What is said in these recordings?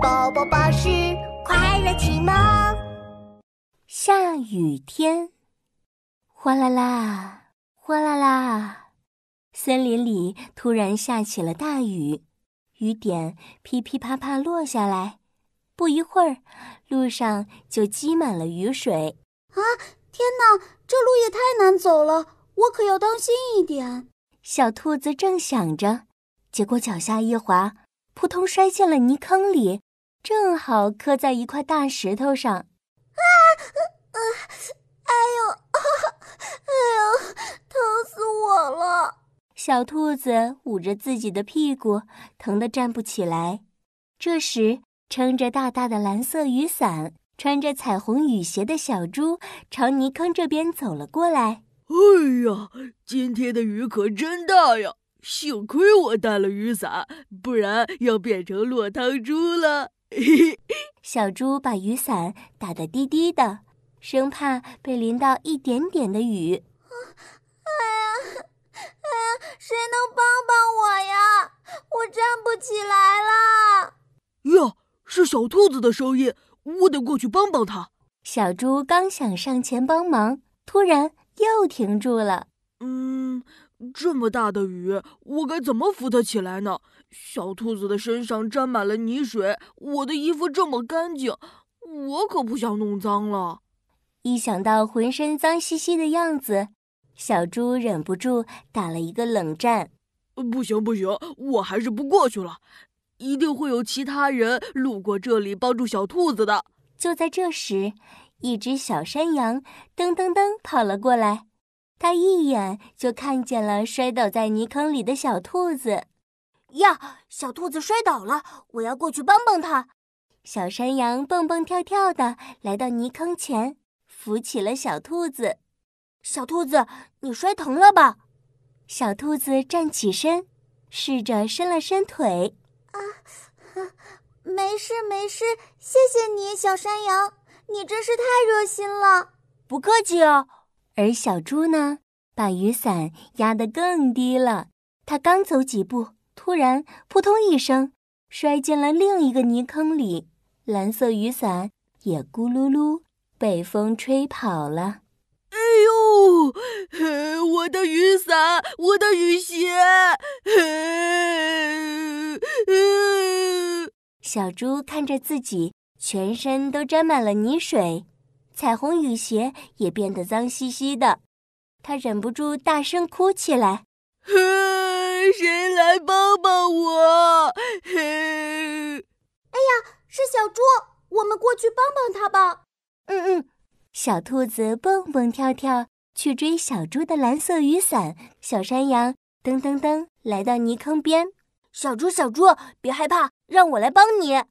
宝宝巴士快乐启蒙。下雨天，哗啦啦，哗啦啦，森林里突然下起了大雨，雨点噼噼啪啪落下来。不一会儿，路上就积满了雨水。啊！天哪，这路也太难走了，我可要当心一点。小兔子正想着，结果脚下一滑，扑通摔进了泥坑里，正好磕在一块大石头上。啊！呃，哎呦，哎呦，疼死我了！小兔子捂着自己的屁股，疼得站不起来。这时，撑着大大的蓝色雨伞、穿着彩虹雨鞋的小猪朝泥坑这边走了过来。哎呀，今天的雨可真大呀！幸亏我带了雨伞，不然要变成落汤猪了。嘿嘿，小猪把雨伞打得低低的，生怕被淋到一点点的雨。哎呀，哎呀，谁能帮帮我呀？我站不起来了。呀，是小兔子的声音，我得过去帮帮它。小猪刚想上前帮忙，突然。又停住了。嗯，这么大的雨，我该怎么扶它起来呢？小兔子的身上沾满了泥水，我的衣服这么干净，我可不想弄脏了。一想到浑身脏兮兮的样子，小猪忍不住打了一个冷战。不行不行，我还是不过去了。一定会有其他人路过这里帮助小兔子的。就在这时。一只小山羊噔噔噔跑了过来，它一眼就看见了摔倒在泥坑里的小兔子。呀，小兔子摔倒了，我要过去帮帮它。小山羊蹦蹦跳跳的来到泥坑前，扶起了小兔子。小兔子，你摔疼了吧？小兔子站起身，试着伸了伸腿。啊，没事没事，谢谢你，小山羊。你真是太热心了，不客气哦。而小猪呢，把雨伞压得更低了。它刚走几步，突然扑通一声，摔进了另一个泥坑里，蓝色雨伞也咕噜噜被风吹跑了。哎呦，我的雨伞，我的雨鞋！小猪看着自己。全身都沾满了泥水，彩虹雨鞋也变得脏兮兮的，他忍不住大声哭起来：“谁来帮帮我？”哎呀，是小猪，我们过去帮帮他吧。嗯嗯，小兔子蹦蹦跳跳去追小猪的蓝色雨伞，小山羊噔噔噔来到泥坑边，小猪小猪别害怕，让我来帮你。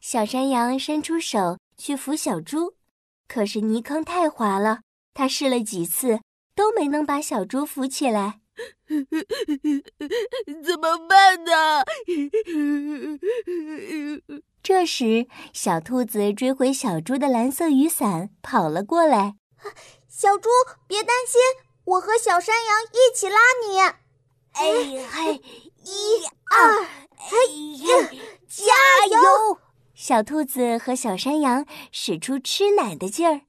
小山羊伸出手去扶小猪，可是泥坑太滑了，他试了几次都没能把小猪扶起来。怎么办呢？这时，小兔子追回小猪的蓝色雨伞，跑了过来。小猪，别担心，我和小山羊一起拉你。哎 嘿，一二，嘿，加油！小兔子和小山羊使出吃奶的劲儿，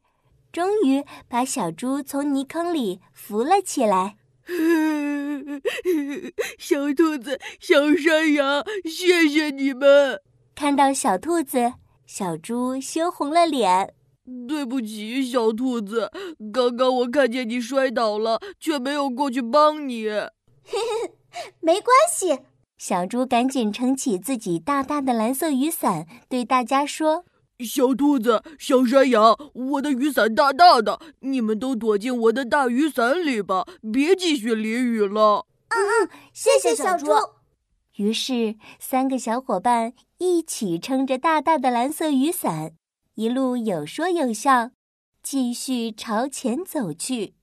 终于把小猪从泥坑里扶了起来。小兔子、小山羊，谢谢你们！看到小兔子，小猪羞红了脸。对不起，小兔子，刚刚我看见你摔倒了，却没有过去帮你。嘿嘿，没关系。小猪赶紧撑起自己大大的蓝色雨伞，对大家说：“小兔子、小山羊，我的雨伞大大的，你们都躲进我的大雨伞里吧，别继续淋雨了。”“嗯嗯，谢谢小猪。”于是，三个小伙伴一起撑着大大的蓝色雨伞，一路有说有笑，继续朝前走去。